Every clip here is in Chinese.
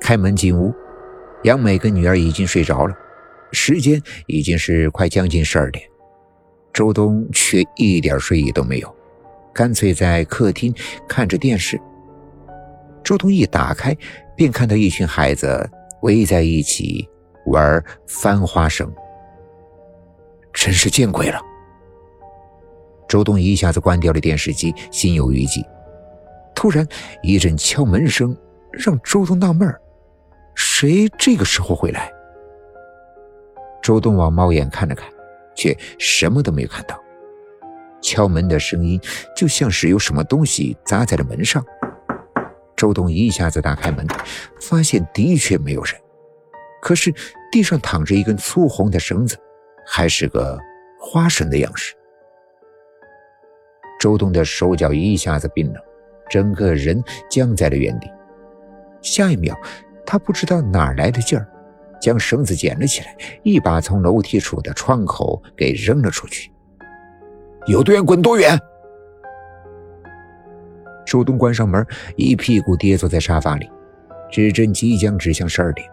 开门进屋，杨美跟女儿已经睡着了，时间已经是快将近十二点。周东却一点睡意都没有，干脆在客厅看着电视。周东一打开，便看到一群孩子围在一起玩翻花绳，真是见鬼了！周东一下子关掉了电视机，心有余悸。突然一阵敲门声，让周东纳闷谁这个时候会来？周东往猫眼看了看。却什么都没有看到。敲门的声音就像是有什么东西砸在了门上。周东一下子打开门，发现的确没有人，可是地上躺着一根粗红的绳子，还是个花绳的样式。周东的手脚一下子冰冷，整个人僵在了原地。下一秒，他不知道哪来的劲儿。将绳子捡了起来，一把从楼梯处的窗口给扔了出去。有多远滚多远！周东关上门，一屁股跌坐在沙发里。指针即将指向十二点，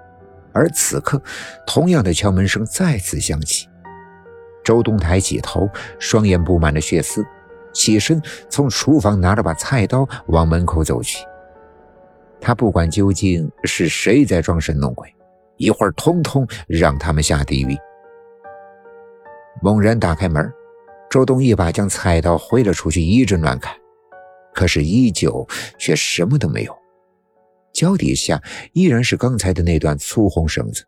而此刻，同样的敲门声再次响起。周东抬起头，双眼布满了血丝，起身从厨房拿了把菜刀往门口走去。他不管究竟是谁在装神弄鬼。一会儿，通通让他们下地狱。猛然打开门，周东一把将菜刀挥了出去，一阵乱砍，可是依旧却什么都没有。脚底下依然是刚才的那段粗红绳子，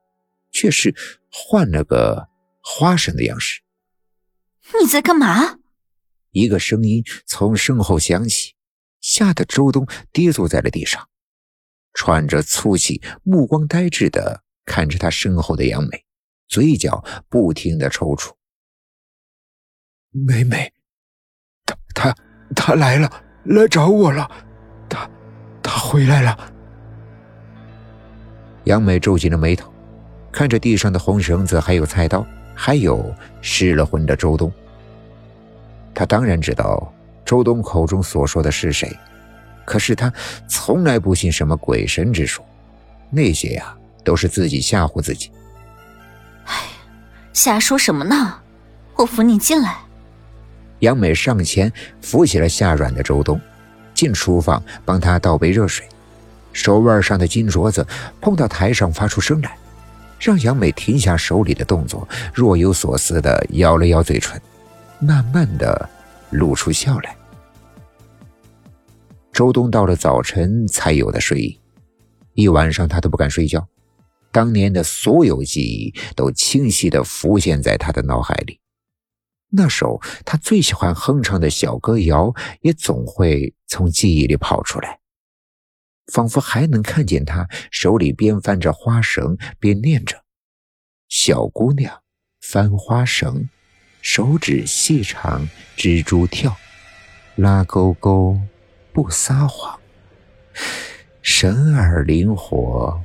却是换了个花绳的样式。你在干嘛？一个声音从身后响起，吓得周东跌坐在了地上，喘着粗气，目光呆滞的。看着他身后的杨美，嘴角不停的抽搐。美美，他他他来了，来找我了，他他回来了。杨美皱紧了眉头，看着地上的红绳子，还有菜刀，还有失了魂的周东。他当然知道周东口中所说的是谁，可是他从来不信什么鬼神之说，那些呀。都是自己吓唬自己。哎，瞎说什么呢？我扶你进来。杨美上前扶起了下软的周东，进厨房帮他倒杯热水。手腕上的金镯子碰到台上发出声来，让杨美停下手里的动作，若有所思的咬了咬嘴唇，慢慢的露出笑来。周东到了早晨才有的睡意，一晚上他都不敢睡觉。当年的所有记忆都清晰地浮现在他的脑海里，那首他最喜欢哼唱的小歌谣也总会从记忆里跑出来，仿佛还能看见他手里边翻着花绳边念着：“小姑娘翻花绳，手指细长，蜘蛛跳，拉勾勾不撒谎，神儿灵活。”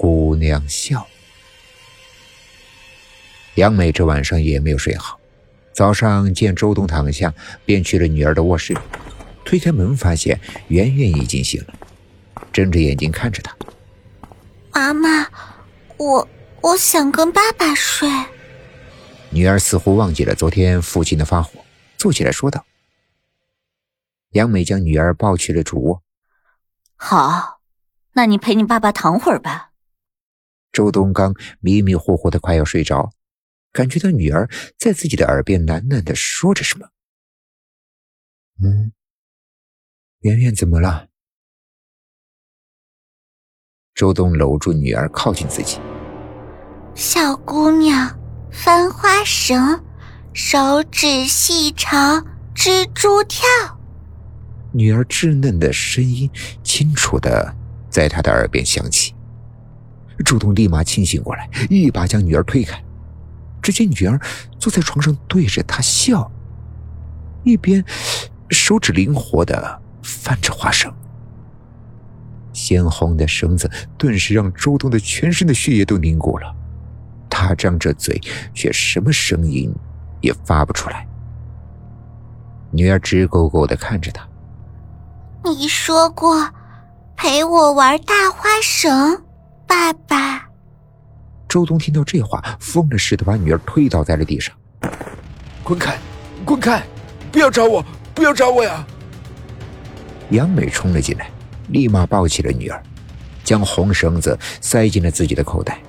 姑娘笑。杨美这晚上也没有睡好，早上见周东躺下，便去了女儿的卧室，推开门发现圆圆已经醒了，睁着眼睛看着他。妈妈，我我想跟爸爸睡。女儿似乎忘记了昨天父亲的发火，坐起来说道。杨美将女儿抱去了主卧。好，那你陪你爸爸躺会儿吧。周东刚迷迷糊糊的快要睡着，感觉到女儿在自己的耳边喃喃的说着什么。嗯，圆圆怎么了？周东搂住女儿靠近自己。小姑娘翻花绳，手指细长，蜘蛛跳。女儿稚嫩的声音清楚的在他的耳边响起。周东立马清醒过来，一把将女儿推开。只见女儿坐在床上，对着他笑，一边手指灵活的翻着花绳。鲜红的绳子顿时让周东的全身的血液都凝固了。他张着嘴，却什么声音也发不出来。女儿直勾勾的看着他：“你说过陪我玩大花绳。”爸爸。周东听到这话，疯了似的把女儿推倒在了地上。滚开，滚开！不要找我，不要找我呀！杨美冲了进来，立马抱起了女儿，将红绳子塞进了自己的口袋，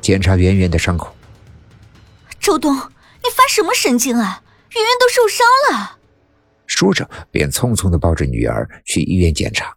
检查圆圆的伤口。周东，你发什么神经啊？圆圆都受伤了。说着，便匆匆地抱着女儿去医院检查。